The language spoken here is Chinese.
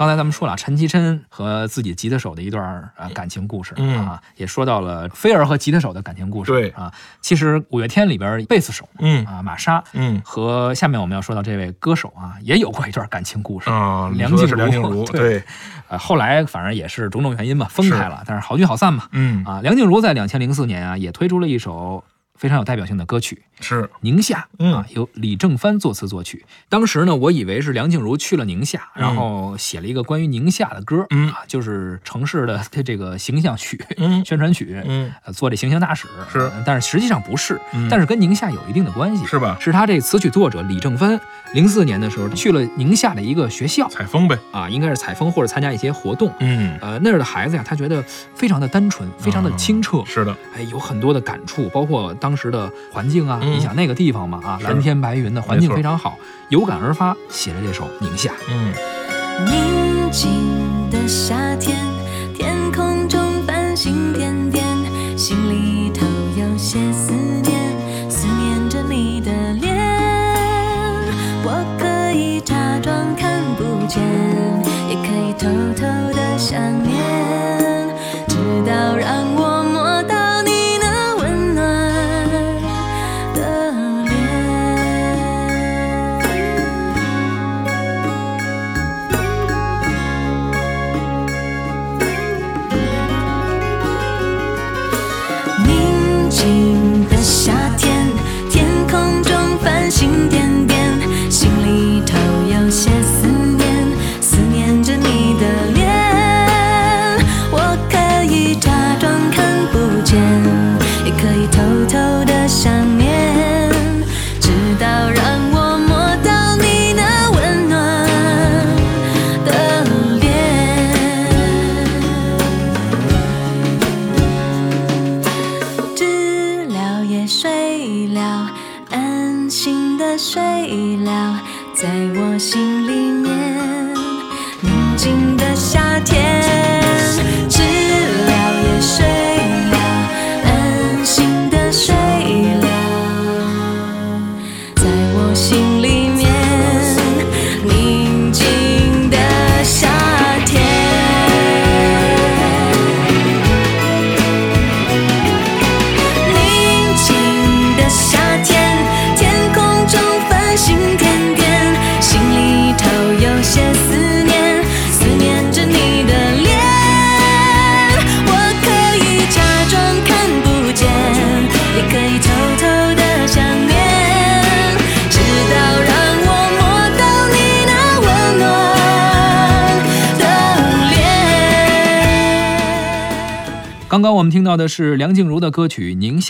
刚才咱们说了陈绮贞和自己吉他手的一段啊感情故事、嗯。啊，也说到了菲儿和吉他手的感情故事。对。啊，其实五月天里边贝斯手嗯。啊玛莎，嗯。和下面我们要说到这位歌手啊，也有过一段感情故事啊，梁静茹梁静茹，对，对，呃，后来反正也是种种原因吧，分开了，但是好聚好散嘛。嗯。啊，梁静茹在两千零四年啊，也推出了一首非常有代表性的歌曲。是《宁夏》嗯。啊，由李正帆作词作曲。当时呢，我以为是梁静茹去了宁夏，嗯。然后写了一个关于宁夏的歌，嗯。啊，就是城市的这个形象曲、嗯。宣传曲，嗯。呃做这形象大使。是。呃但是实际上不是，嗯。但是跟宁夏有一定的关系，是吧？是他这词曲作者李正帆零四年的时候去了宁夏的一个学校采风呗，啊，应该是采风或者参加一些活动。嗯，呃，那儿的孩子呀，他觉得非常的单纯，非常的清澈，是的，哎，有很多的感触，包括当时的环境啊，嗯你想那个地方嘛，啊，蓝天白云的环境非常好，有感而发，写了这首《宁夏》。嗯宁静的夏天，天空中繁星点点，心里头有些思念，思念着你的脸。我可以假装看不见，也可以偷偷偷偷的想念，直到让我摸到你那温暖的脸。知了也睡了，安心的睡了，在我心里面，刚刚我们听到的是梁静茹的歌曲《宁夏》。